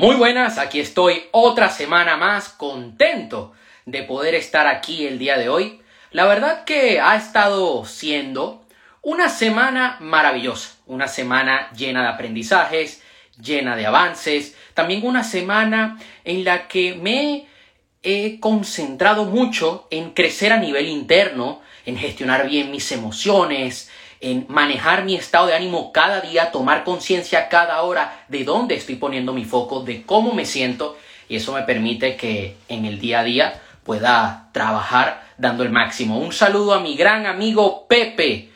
Muy buenas, aquí estoy otra semana más contento de poder estar aquí el día de hoy. La verdad que ha estado siendo una semana maravillosa, una semana llena de aprendizajes, llena de avances, también una semana en la que me he concentrado mucho en crecer a nivel interno, en gestionar bien mis emociones, en manejar mi estado de ánimo cada día, tomar conciencia cada hora de dónde estoy poniendo mi foco, de cómo me siento, y eso me permite que en el día a día pueda trabajar dando el máximo. Un saludo a mi gran amigo Pepe,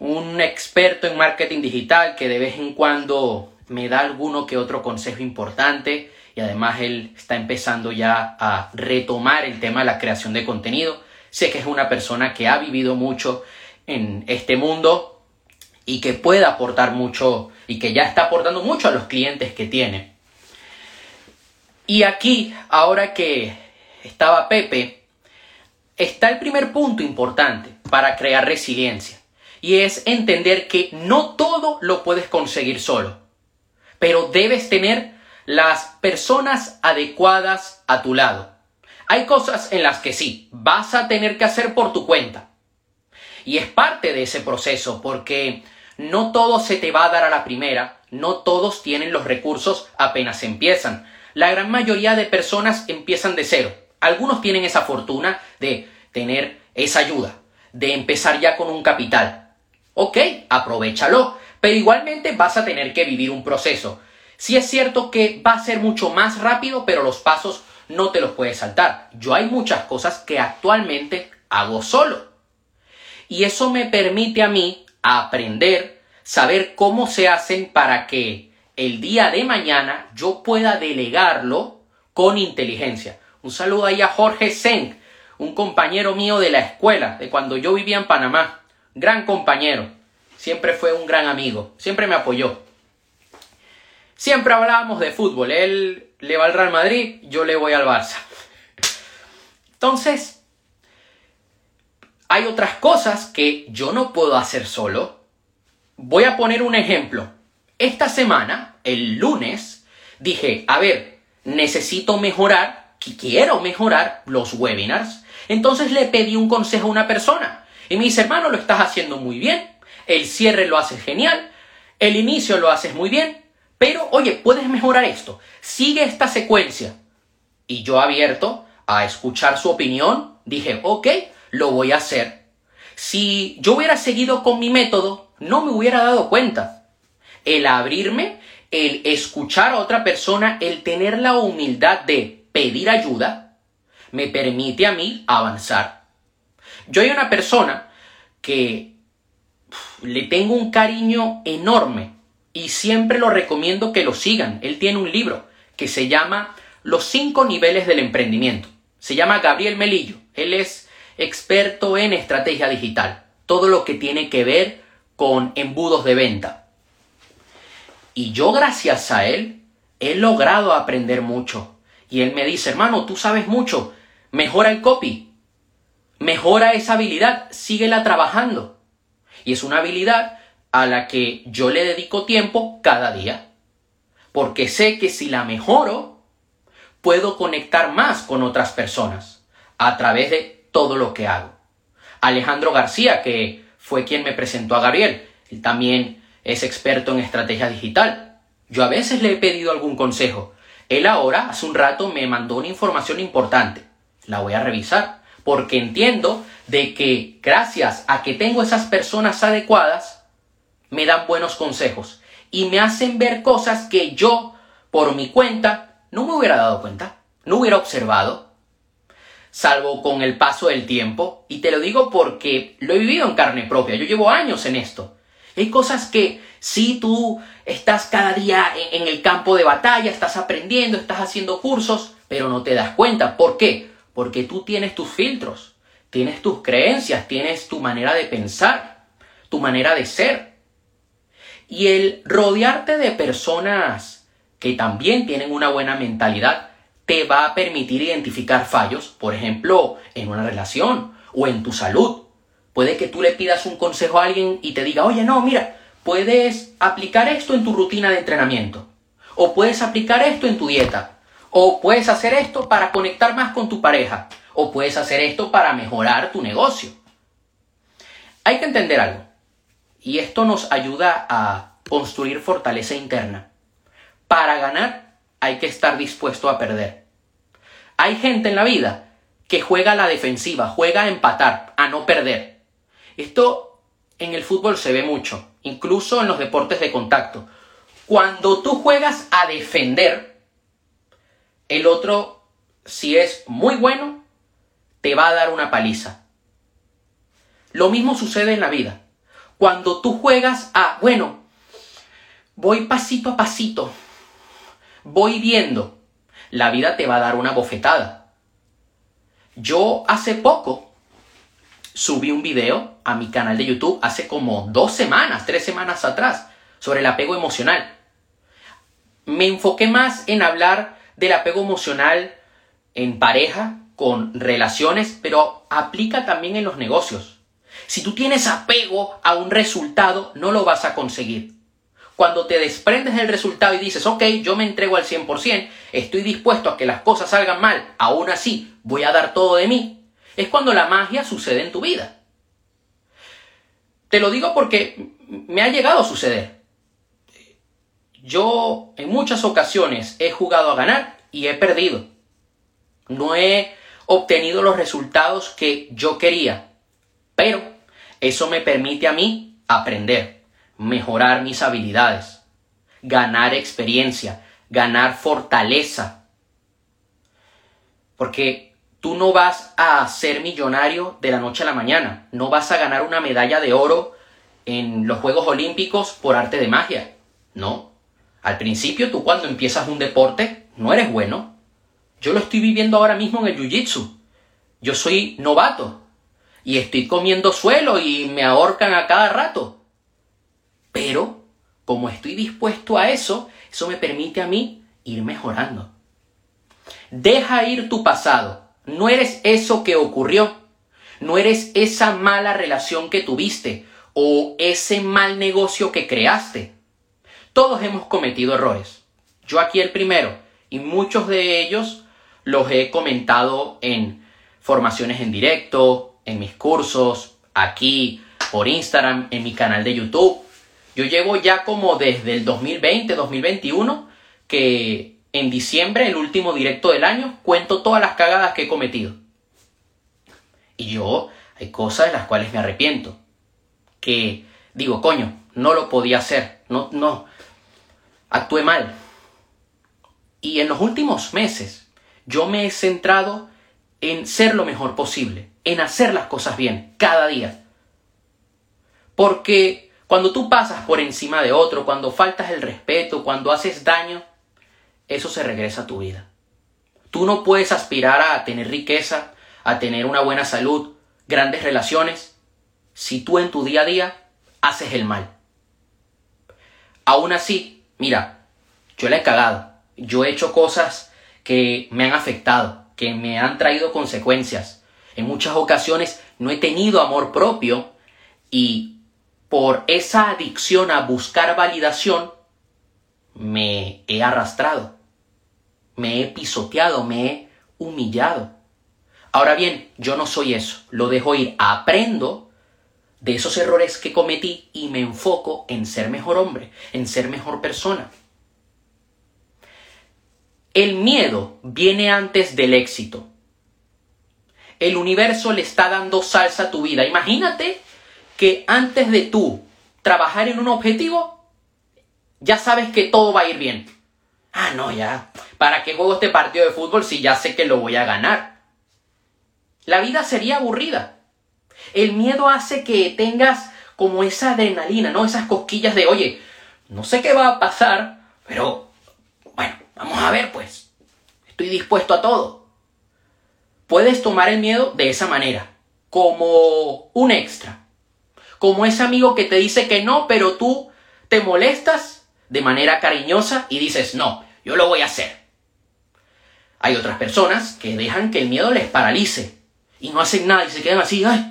un experto en marketing digital que de vez en cuando me da alguno que otro consejo importante y además él está empezando ya a retomar el tema de la creación de contenido. Sé que es una persona que ha vivido mucho en este mundo y que puede aportar mucho y que ya está aportando mucho a los clientes que tiene. Y aquí, ahora que estaba Pepe, está el primer punto importante para crear resiliencia. Y es entender que no todo lo puedes conseguir solo, pero debes tener las personas adecuadas a tu lado. Hay cosas en las que sí, vas a tener que hacer por tu cuenta. Y es parte de ese proceso porque no todo se te va a dar a la primera, no todos tienen los recursos apenas empiezan. La gran mayoría de personas empiezan de cero. Algunos tienen esa fortuna de tener esa ayuda, de empezar ya con un capital. Ok, aprovechalo, pero igualmente vas a tener que vivir un proceso. Sí es cierto que va a ser mucho más rápido, pero los pasos no te los puedes saltar. Yo hay muchas cosas que actualmente hago solo. Y eso me permite a mí aprender, saber cómo se hacen para que el día de mañana yo pueda delegarlo con inteligencia. Un saludo ahí a Jorge Senk, un compañero mío de la escuela, de cuando yo vivía en Panamá. Gran compañero. Siempre fue un gran amigo. Siempre me apoyó. Siempre hablábamos de fútbol. Él le va al Real Madrid, yo le voy al Barça. Entonces, hay otras cosas que yo no puedo hacer solo. Voy a poner un ejemplo. Esta semana, el lunes, dije, a ver, necesito mejorar, quiero mejorar los webinars. Entonces le pedí un consejo a una persona. Y me dice, hermano, lo estás haciendo muy bien. El cierre lo haces genial. El inicio lo haces muy bien. Pero, oye, puedes mejorar esto. Sigue esta secuencia. Y yo abierto a escuchar su opinión, dije, ok, lo voy a hacer. Si yo hubiera seguido con mi método, no me hubiera dado cuenta. El abrirme, el escuchar a otra persona, el tener la humildad de pedir ayuda, me permite a mí avanzar. Yo hay una persona que le tengo un cariño enorme y siempre lo recomiendo que lo sigan. Él tiene un libro que se llama Los cinco niveles del emprendimiento. Se llama Gabriel Melillo. Él es experto en estrategia digital. Todo lo que tiene que ver con embudos de venta. Y yo gracias a él he logrado aprender mucho. Y él me dice, hermano, tú sabes mucho. Mejora el copy. Mejora esa habilidad. Síguela trabajando. Y es una habilidad a la que yo le dedico tiempo cada día. Porque sé que si la mejoro, puedo conectar más con otras personas a través de todo lo que hago. Alejandro García, que fue quien me presentó a Gabriel, él también es experto en estrategia digital. Yo a veces le he pedido algún consejo. Él ahora, hace un rato, me mandó una información importante. La voy a revisar, porque entiendo de que gracias a que tengo esas personas adecuadas, me dan buenos consejos y me hacen ver cosas que yo, por mi cuenta, no me hubiera dado cuenta, no hubiera observado, salvo con el paso del tiempo. Y te lo digo porque lo he vivido en carne propia, yo llevo años en esto. Hay cosas que si tú estás cada día en el campo de batalla, estás aprendiendo, estás haciendo cursos, pero no te das cuenta. ¿Por qué? Porque tú tienes tus filtros, tienes tus creencias, tienes tu manera de pensar, tu manera de ser. Y el rodearte de personas que también tienen una buena mentalidad te va a permitir identificar fallos, por ejemplo, en una relación o en tu salud. Puede que tú le pidas un consejo a alguien y te diga, oye, no, mira, puedes aplicar esto en tu rutina de entrenamiento. O puedes aplicar esto en tu dieta. O puedes hacer esto para conectar más con tu pareja. O puedes hacer esto para mejorar tu negocio. Hay que entender algo. Y esto nos ayuda a construir fortaleza interna. Para ganar hay que estar dispuesto a perder. Hay gente en la vida que juega a la defensiva, juega a empatar, a no perder. Esto en el fútbol se ve mucho, incluso en los deportes de contacto. Cuando tú juegas a defender, el otro, si es muy bueno, te va a dar una paliza. Lo mismo sucede en la vida. Cuando tú juegas a, bueno, voy pasito a pasito, voy viendo, la vida te va a dar una bofetada. Yo hace poco subí un video a mi canal de YouTube, hace como dos semanas, tres semanas atrás, sobre el apego emocional. Me enfoqué más en hablar del apego emocional en pareja, con relaciones, pero aplica también en los negocios. Si tú tienes apego a un resultado, no lo vas a conseguir. Cuando te desprendes del resultado y dices, ok, yo me entrego al 100%, estoy dispuesto a que las cosas salgan mal, aún así voy a dar todo de mí, es cuando la magia sucede en tu vida. Te lo digo porque me ha llegado a suceder. Yo en muchas ocasiones he jugado a ganar y he perdido. No he obtenido los resultados que yo quería, pero eso me permite a mí aprender mejorar mis habilidades, ganar experiencia, ganar fortaleza. Porque tú no vas a ser millonario de la noche a la mañana, no vas a ganar una medalla de oro en los Juegos Olímpicos por arte de magia. No. Al principio tú cuando empiezas un deporte no eres bueno. Yo lo estoy viviendo ahora mismo en el Jiu-Jitsu. Yo soy novato y estoy comiendo suelo y me ahorcan a cada rato. Pero, como estoy dispuesto a eso, eso me permite a mí ir mejorando. Deja ir tu pasado. No eres eso que ocurrió. No eres esa mala relación que tuviste o ese mal negocio que creaste. Todos hemos cometido errores. Yo aquí el primero. Y muchos de ellos los he comentado en formaciones en directo, en mis cursos, aquí, por Instagram, en mi canal de YouTube. Yo llevo ya como desde el 2020, 2021, que en diciembre, el último directo del año, cuento todas las cagadas que he cometido. Y yo, hay cosas de las cuales me arrepiento. Que digo, coño, no lo podía hacer. No, no. Actué mal. Y en los últimos meses, yo me he centrado en ser lo mejor posible, en hacer las cosas bien, cada día. Porque cuando tú pasas por encima de otro, cuando faltas el respeto, cuando haces daño, eso se regresa a tu vida. Tú no puedes aspirar a tener riqueza, a tener una buena salud, grandes relaciones, si tú en tu día a día haces el mal. Aún así, mira, yo le he cagado. Yo he hecho cosas que me han afectado, que me han traído consecuencias. En muchas ocasiones no he tenido amor propio y por esa adicción a buscar validación, me he arrastrado, me he pisoteado, me he humillado. Ahora bien, yo no soy eso, lo dejo ir, aprendo de esos errores que cometí y me enfoco en ser mejor hombre, en ser mejor persona. El miedo viene antes del éxito. El universo le está dando salsa a tu vida. Imagínate que antes de tú trabajar en un objetivo, ya sabes que todo va a ir bien. Ah, no, ya. ¿Para qué juego este partido de fútbol si ya sé que lo voy a ganar? La vida sería aburrida. El miedo hace que tengas como esa adrenalina, ¿no? Esas cosquillas de, oye, no sé qué va a pasar, pero bueno, vamos a ver pues. Estoy dispuesto a todo. Puedes tomar el miedo de esa manera, como un extra como ese amigo que te dice que no, pero tú te molestas de manera cariñosa y dices, no, yo lo voy a hacer. Hay otras personas que dejan que el miedo les paralice y no hacen nada y se quedan así, ay.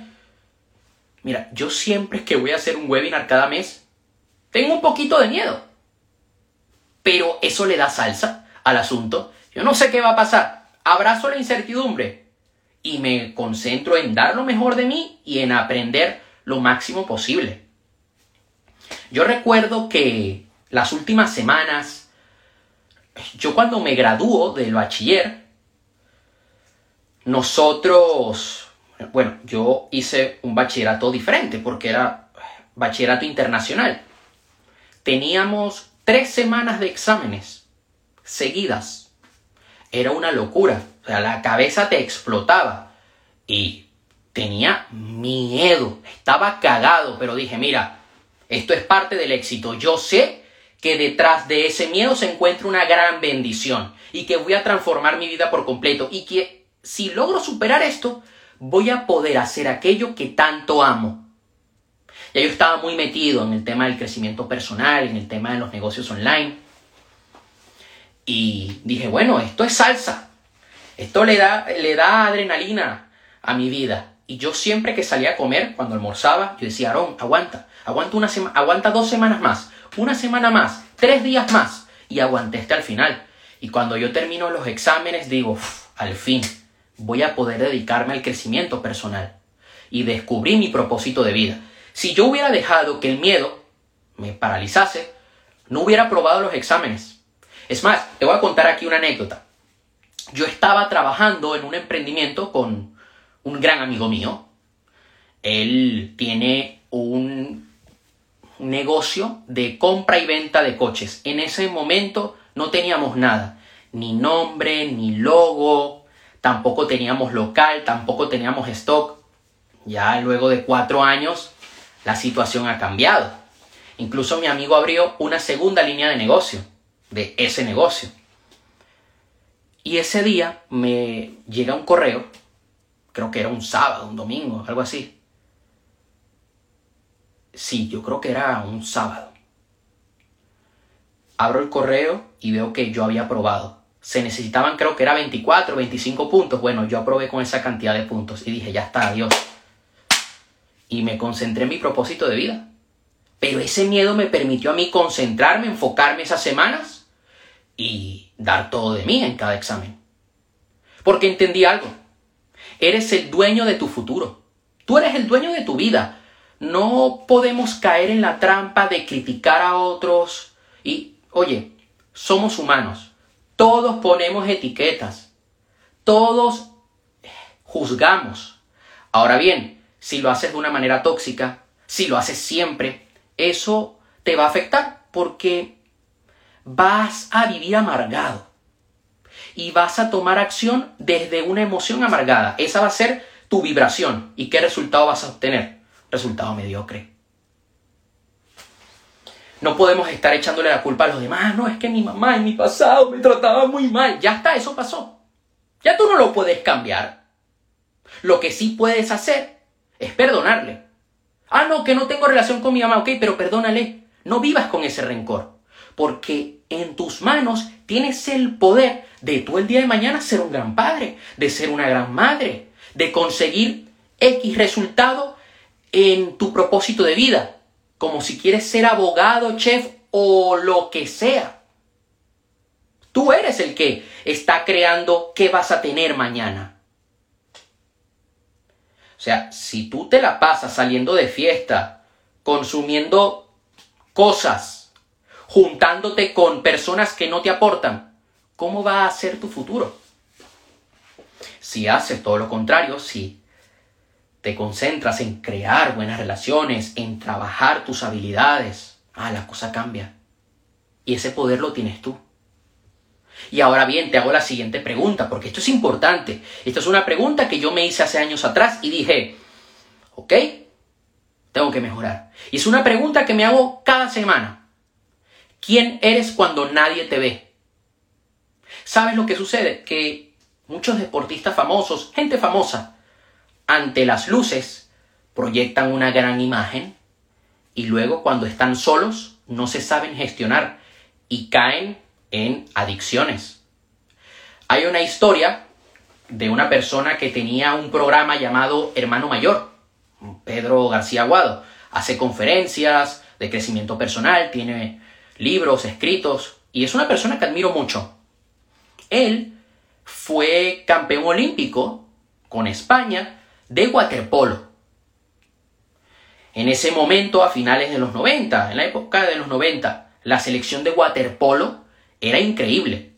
Mira, yo siempre que voy a hacer un webinar cada mes, tengo un poquito de miedo. pero eso le da salsa al asunto. Yo no sé qué va a pasar. Abrazo la incertidumbre y me concentro en dar lo mejor de mí y en aprender lo máximo posible. Yo recuerdo que las últimas semanas, yo cuando me graduó del bachiller, nosotros, bueno, yo hice un bachillerato diferente porque era bachillerato internacional. Teníamos tres semanas de exámenes seguidas. Era una locura. O sea, la cabeza te explotaba. Y tenía miedo. Estaba cagado, pero dije, mira, esto es parte del éxito. Yo sé que detrás de ese miedo se encuentra una gran bendición y que voy a transformar mi vida por completo y que si logro superar esto, voy a poder hacer aquello que tanto amo. Ya yo estaba muy metido en el tema del crecimiento personal, en el tema de los negocios online. Y dije, bueno, esto es salsa. Esto le da, le da adrenalina a mi vida. Y yo siempre que salía a comer, cuando almorzaba, yo decía, Aarón, aguanta, aguanta, una aguanta dos semanas más, una semana más, tres días más. Y aguanté hasta el final. Y cuando yo termino los exámenes, digo, al fin, voy a poder dedicarme al crecimiento personal. Y descubrí mi propósito de vida. Si yo hubiera dejado que el miedo me paralizase, no hubiera aprobado los exámenes. Es más, te voy a contar aquí una anécdota. Yo estaba trabajando en un emprendimiento con un gran amigo mío. Él tiene un negocio de compra y venta de coches. En ese momento no teníamos nada, ni nombre, ni logo, tampoco teníamos local, tampoco teníamos stock. Ya luego de cuatro años la situación ha cambiado. Incluso mi amigo abrió una segunda línea de negocio, de ese negocio. Y ese día me llega un correo, creo que era un sábado, un domingo, algo así. Sí, yo creo que era un sábado. Abro el correo y veo que yo había aprobado. Se necesitaban, creo que era 24, 25 puntos. Bueno, yo aprobé con esa cantidad de puntos y dije, ya está, adiós y me concentré en mi propósito de vida. Pero ese miedo me permitió a mí concentrarme, enfocarme esas semanas y dar todo de mí en cada examen. Porque entendí algo. Eres el dueño de tu futuro. Tú eres el dueño de tu vida. No podemos caer en la trampa de criticar a otros. Y, oye, somos humanos. Todos ponemos etiquetas. Todos juzgamos. Ahora bien, si lo haces de una manera tóxica, si lo haces siempre, eso te va a afectar porque vas a vivir amargado y vas a tomar acción desde una emoción amargada. Esa va a ser tu vibración. ¿Y qué resultado vas a obtener? Resultado mediocre. No podemos estar echándole la culpa a los demás. No, es que mi mamá en mi pasado me trataba muy mal. Ya está, eso pasó. Ya tú no lo puedes cambiar. Lo que sí puedes hacer es perdonarle. Ah, no, que no tengo relación con mi mamá, ok, pero perdónale. No vivas con ese rencor, porque en tus manos tienes el poder de tú el día de mañana ser un gran padre, de ser una gran madre, de conseguir X resultado en tu propósito de vida, como si quieres ser abogado, chef o lo que sea. Tú eres el que está creando qué vas a tener mañana. O sea, si tú te la pasas saliendo de fiesta, consumiendo cosas, juntándote con personas que no te aportan, ¿cómo va a ser tu futuro? Si haces todo lo contrario, si te concentras en crear buenas relaciones, en trabajar tus habilidades, ah, la cosa cambia. Y ese poder lo tienes tú. Y ahora bien, te hago la siguiente pregunta, porque esto es importante. Esta es una pregunta que yo me hice hace años atrás y dije, ok, tengo que mejorar. Y es una pregunta que me hago cada semana. ¿Quién eres cuando nadie te ve? ¿Sabes lo que sucede? Que muchos deportistas famosos, gente famosa, ante las luces, proyectan una gran imagen y luego cuando están solos no se saben gestionar y caen en adicciones. Hay una historia de una persona que tenía un programa llamado Hermano Mayor, Pedro García Aguado. Hace conferencias de crecimiento personal, tiene libros escritos y es una persona que admiro mucho. Él fue campeón olímpico con España de waterpolo. En ese momento, a finales de los 90, en la época de los 90, la selección de waterpolo era increíble.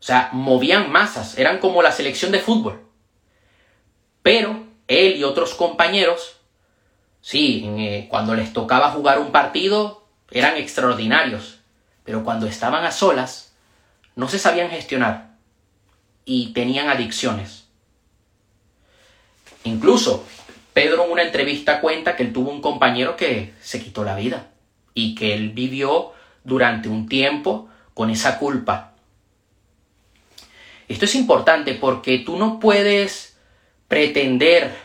O sea, movían masas, eran como la selección de fútbol. Pero él y otros compañeros, sí, eh, cuando les tocaba jugar un partido, eran extraordinarios. Pero cuando estaban a solas, no se sabían gestionar y tenían adicciones. Incluso Pedro en una entrevista cuenta que él tuvo un compañero que se quitó la vida y que él vivió durante un tiempo con esa culpa esto es importante porque tú no puedes pretender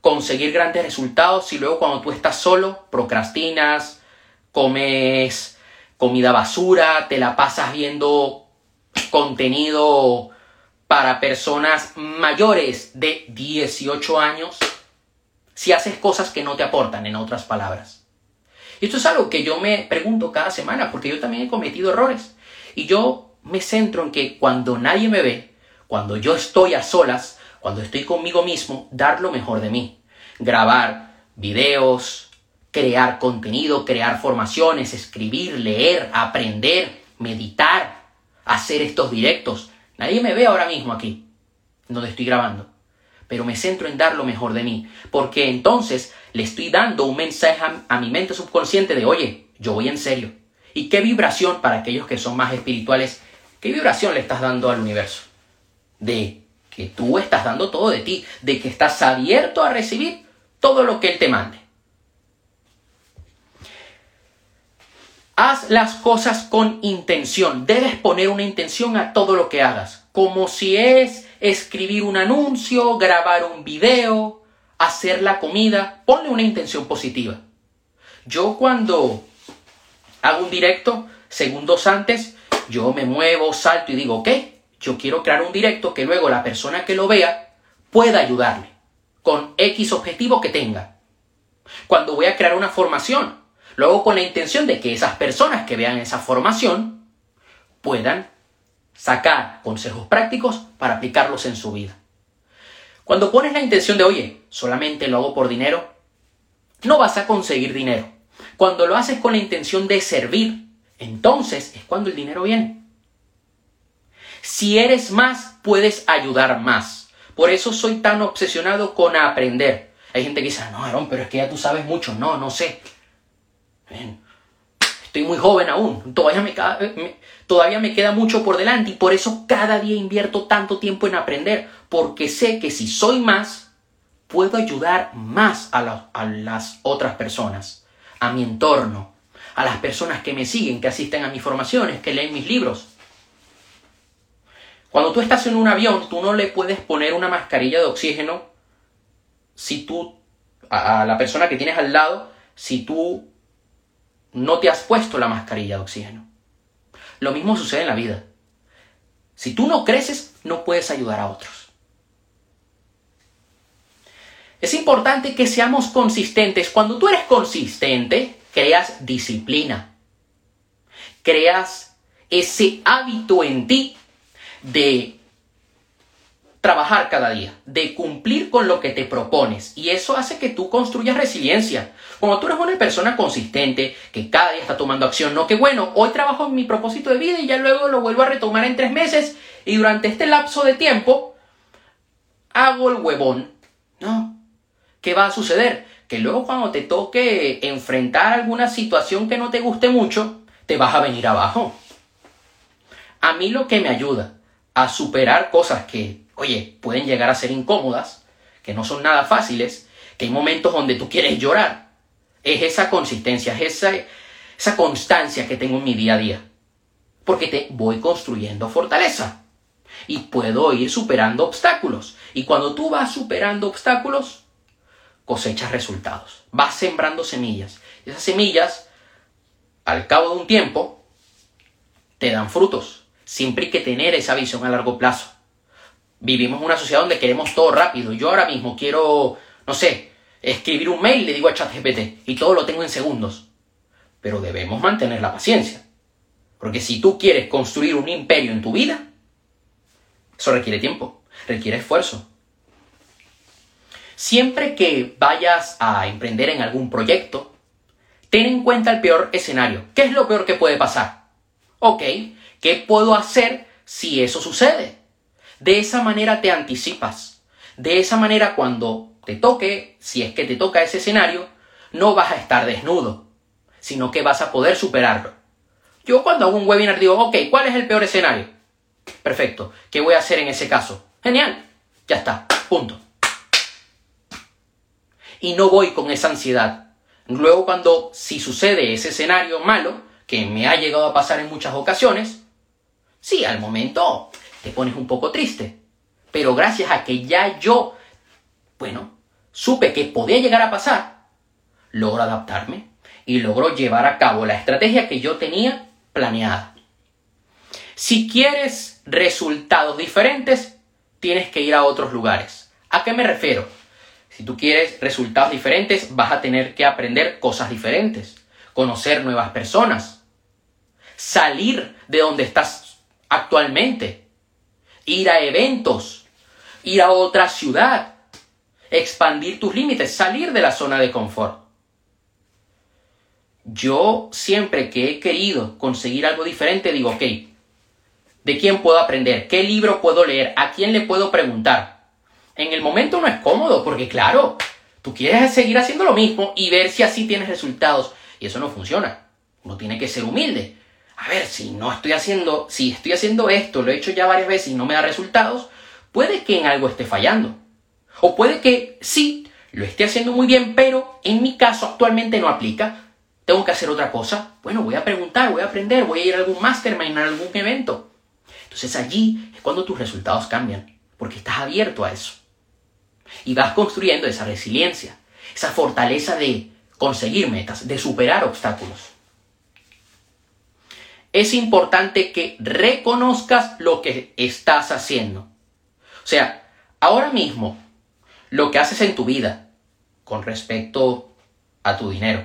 conseguir grandes resultados si luego cuando tú estás solo procrastinas, comes comida basura, te la pasas viendo contenido para personas mayores de 18 años, si haces cosas que no te aportan, en otras palabras. Y esto es algo que yo me pregunto cada semana, porque yo también he cometido errores. Y yo me centro en que cuando nadie me ve, cuando yo estoy a solas, cuando estoy conmigo mismo, dar lo mejor de mí. Grabar videos, crear contenido, crear formaciones, escribir, leer, aprender, meditar, hacer estos directos. Nadie me ve ahora mismo aquí, donde estoy grabando. Pero me centro en dar lo mejor de mí, porque entonces le estoy dando un mensaje a, mi mente subconsciente de, oye, yo voy en serio. ¿Y qué vibración para aquellos que son más espirituales ¿Qué vibración le estás dando al universo? De que tú estás dando todo de ti, de que estás abierto a recibir todo lo que Él te mande. Haz las cosas con intención. Debes poner una intención a todo lo que hagas. Como si es escribir un anuncio, grabar un video, hacer la comida. Ponle una intención positiva. Yo cuando hago un directo, segundos antes, yo me muevo, salto y digo, ok, yo quiero crear un directo que luego la persona que lo vea pueda ayudarle con X objetivo que tenga. Cuando voy a crear una formación, lo hago con la intención de que esas personas que vean esa formación puedan sacar consejos prácticos para aplicarlos en su vida. Cuando pones la intención de, oye, solamente lo hago por dinero, no vas a conseguir dinero. Cuando lo haces con la intención de servir, entonces es cuando el dinero viene. Si eres más, puedes ayudar más. Por eso soy tan obsesionado con aprender. Hay gente que dice, no, Aaron, pero es que ya tú sabes mucho. No, no sé. Estoy muy joven aún. Todavía me, todavía me queda mucho por delante y por eso cada día invierto tanto tiempo en aprender. Porque sé que si soy más, puedo ayudar más a, a las otras personas, a mi entorno, a las personas que me siguen, que asisten a mis formaciones, que leen mis libros. Cuando tú estás en un avión, tú no le puedes poner una mascarilla de oxígeno si tú, a la persona que tienes al lado, si tú no te has puesto la mascarilla de oxígeno. Lo mismo sucede en la vida. Si tú no creces, no puedes ayudar a otros. Es importante que seamos consistentes. Cuando tú eres consistente, creas disciplina, creas ese hábito en ti de trabajar cada día, de cumplir con lo que te propones. Y eso hace que tú construyas resiliencia. Cuando tú eres una persona consistente, que cada día está tomando acción, no que bueno, hoy trabajo en mi propósito de vida y ya luego lo vuelvo a retomar en tres meses y durante este lapso de tiempo hago el huevón. No. ¿Qué va a suceder? que luego cuando te toque enfrentar alguna situación que no te guste mucho, te vas a venir abajo. A mí lo que me ayuda a superar cosas que, oye, pueden llegar a ser incómodas, que no son nada fáciles, que hay momentos donde tú quieres llorar, es esa consistencia, es esa, constancia que tengo en mi día a día. Porque te voy construyendo fortaleza y puedo ir superando obstáculos. Y cuando tú vas superando obstáculos, cosechas resultados. Vas sembrando semillas. Y esas semillas, al cabo de un tiempo, te dan frutos. Siempre hay que tener esa visión a largo plazo. Vivimos en una sociedad donde queremos todo rápido. Yo ahora mismo quiero, no sé, escribir un mail, le digo a ChatGPT, y todo lo tengo en segundos. Pero debemos mantener la paciencia. Porque si tú quieres construir un imperio en tu vida, eso requiere tiempo, requiere esfuerzo. Siempre que vayas a emprender en algún proyecto, ten en cuenta el peor escenario. ¿Qué es lo peor que puede pasar? Ok, ¿qué puedo hacer si eso sucede? De esa manera te anticipas. De esa manera cuando te toque, si es que te toca ese escenario, no vas a estar desnudo, sino que vas a poder superarlo. Yo cuando hago un webinar digo, ok, ¿cuál es el peor escenario? Perfecto, ¿qué voy a hacer en ese caso? Genial, ya está, punto. Y no voy con esa ansiedad. Luego cuando, si sucede ese escenario malo, que me ha llegado a pasar en muchas ocasiones, sí, al momento te pones un poco triste. Pero gracias a que ya yo, bueno, supe que podía llegar a pasar, logro adaptarme y logro llevar a cabo la estrategia que yo tenía planeada. Si quieres resultados diferentes, tienes que ir a otros lugares. ¿A qué me refiero? Si tú quieres resultados diferentes, vas a tener que aprender cosas diferentes, conocer nuevas personas, salir de donde estás actualmente, ir a eventos, ir a otra ciudad, expandir tus límites, salir de la zona de confort. Yo siempre que he querido conseguir algo diferente digo, ok, ¿de quién puedo aprender? ¿Qué libro puedo leer? ¿A quién le puedo preguntar? En el momento no es cómodo porque claro, tú quieres seguir haciendo lo mismo y ver si así tienes resultados y eso no funciona. Uno tiene que ser humilde. A ver, si no estoy haciendo, si estoy haciendo esto, lo he hecho ya varias veces y no me da resultados, puede que en algo esté fallando. O puede que sí, lo esté haciendo muy bien, pero en mi caso actualmente no aplica ¿Tengo que hacer otra cosa? Bueno, voy a preguntar, voy a aprender, voy a ir a algún mastermind, a algún evento. Entonces allí es cuando tus resultados cambian, porque estás abierto a eso. Y vas construyendo esa resiliencia, esa fortaleza de conseguir metas, de superar obstáculos. Es importante que reconozcas lo que estás haciendo. O sea, ahora mismo, lo que haces en tu vida con respecto a tu dinero,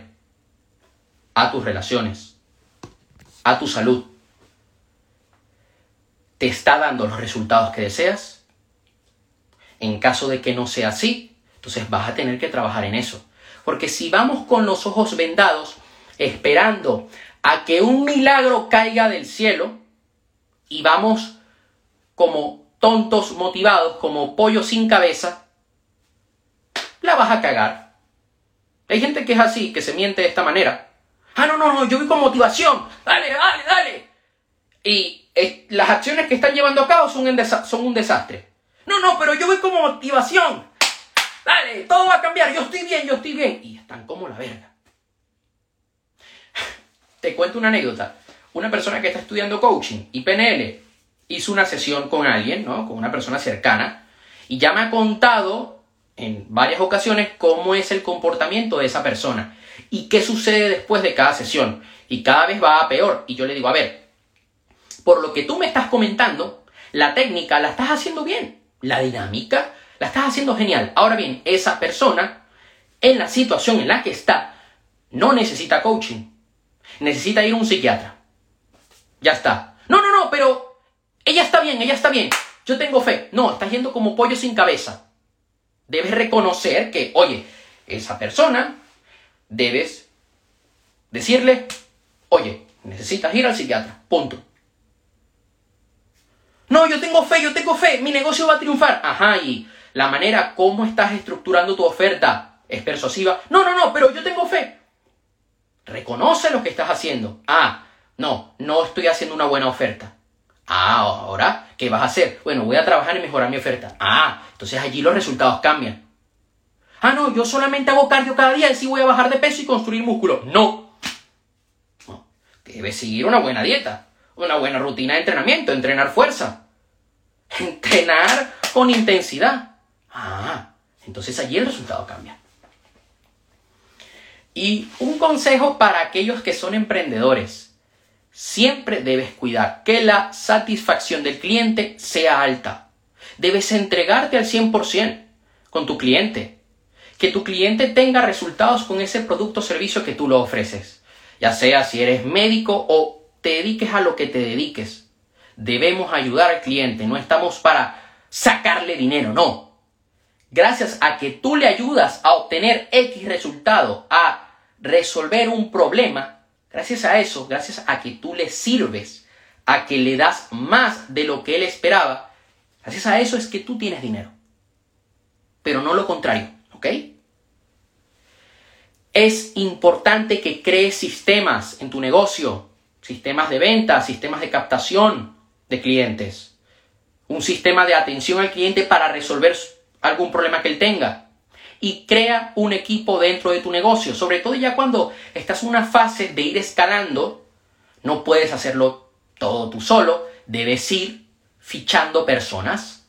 a tus relaciones, a tu salud, te está dando los resultados que deseas? En caso de que no sea así, entonces vas a tener que trabajar en eso. Porque si vamos con los ojos vendados, esperando a que un milagro caiga del cielo, y vamos como tontos motivados, como pollo sin cabeza, la vas a cagar. Hay gente que es así, que se miente de esta manera. Ah, no, no, no, yo voy con motivación. Dale, dale, dale. Y las acciones que están llevando a cabo son son un desastre. No, no, pero yo voy con motivación. Dale, todo va a cambiar. Yo estoy bien, yo estoy bien. Y están como la verga. Te cuento una anécdota. Una persona que está estudiando coaching y PNL hizo una sesión con alguien, ¿no? Con una persona cercana. Y ya me ha contado en varias ocasiones cómo es el comportamiento de esa persona y qué sucede después de cada sesión. Y cada vez va a peor. Y yo le digo, a ver, por lo que tú me estás comentando, la técnica la estás haciendo bien. La dinámica la estás haciendo genial. Ahora bien, esa persona, en la situación en la que está, no necesita coaching. Necesita ir a un psiquiatra. Ya está. No, no, no, pero ella está bien, ella está bien. Yo tengo fe. No, estás yendo como pollo sin cabeza. Debes reconocer que, oye, esa persona debes decirle, oye, necesitas ir al psiquiatra, punto. No, yo tengo fe, yo tengo fe, mi negocio va a triunfar. Ajá, y la manera como estás estructurando tu oferta es persuasiva. No, no, no, pero yo tengo fe. Reconoce lo que estás haciendo. Ah, no, no estoy haciendo una buena oferta. Ah, ahora, ¿qué vas a hacer? Bueno, voy a trabajar en mejorar mi oferta. Ah, entonces allí los resultados cambian. Ah, no, yo solamente hago cardio cada día y sí voy a bajar de peso y construir músculo. No. no. Debes seguir una buena dieta, una buena rutina de entrenamiento, entrenar fuerza. Entrenar con intensidad. Ah, entonces allí el resultado cambia. Y un consejo para aquellos que son emprendedores. Siempre debes cuidar que la satisfacción del cliente sea alta. Debes entregarte al 100% con tu cliente que tu cliente tenga resultados con ese producto o servicio que tú lo ofreces. Ya sea si eres médico o te dediques a lo que te dediques. Debemos ayudar al cliente, no estamos para sacarle dinero, no. Gracias a que tú le ayudas a obtener X resultado, a resolver un problema, gracias a eso, gracias a que tú le sirves, a que le das más de lo que él esperaba, gracias a eso es que tú tienes dinero. Pero no lo contrario, ¿ok? Es importante que crees sistemas en tu negocio, sistemas de venta, sistemas de captación de clientes, un sistema de atención al cliente para resolver algún problema que él tenga. Y crea un equipo dentro de tu negocio, sobre todo ya cuando estás en una fase de ir escalando, no puedes hacerlo todo tú solo, debes ir fichando personas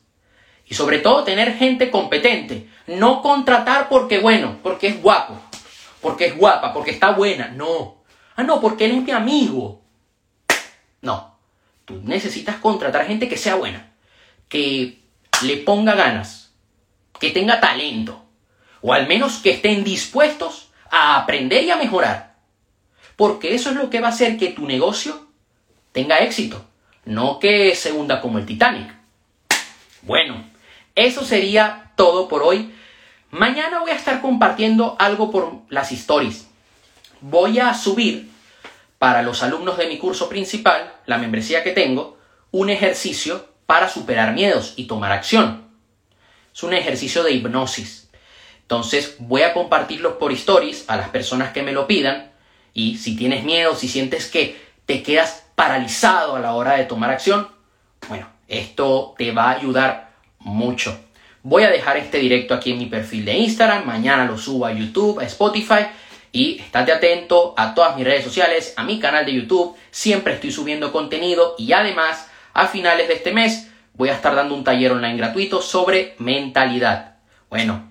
y sobre todo tener gente competente, no contratar porque bueno, porque es guapo, porque es guapa, porque está buena. No. Ah, no, porque él es mi amigo. No. Tú necesitas contratar gente que sea buena, que le ponga ganas, que tenga talento, o al menos que estén dispuestos a aprender y a mejorar. Porque eso es lo que va a hacer que tu negocio tenga éxito, no que se hunda como el Titanic. Bueno, eso sería todo por hoy. Mañana voy a estar compartiendo algo por las stories. Voy a subir para los alumnos de mi curso principal, la membresía que tengo, un ejercicio para superar miedos y tomar acción. Es un ejercicio de hipnosis. Entonces voy a compartirlo por stories a las personas que me lo pidan y si tienes miedo, si sientes que te quedas paralizado a la hora de tomar acción, bueno, esto te va a ayudar mucho. Voy a dejar este directo aquí en mi perfil de Instagram, mañana lo subo a YouTube, a Spotify y estate atento a todas mis redes sociales, a mi canal de YouTube, siempre estoy subiendo contenido y además a finales de este mes voy a estar dando un taller online gratuito sobre mentalidad. Bueno,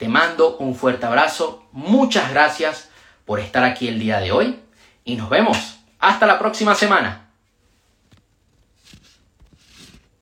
te mando un fuerte abrazo, muchas gracias por estar aquí el día de hoy y nos vemos. Hasta la próxima semana.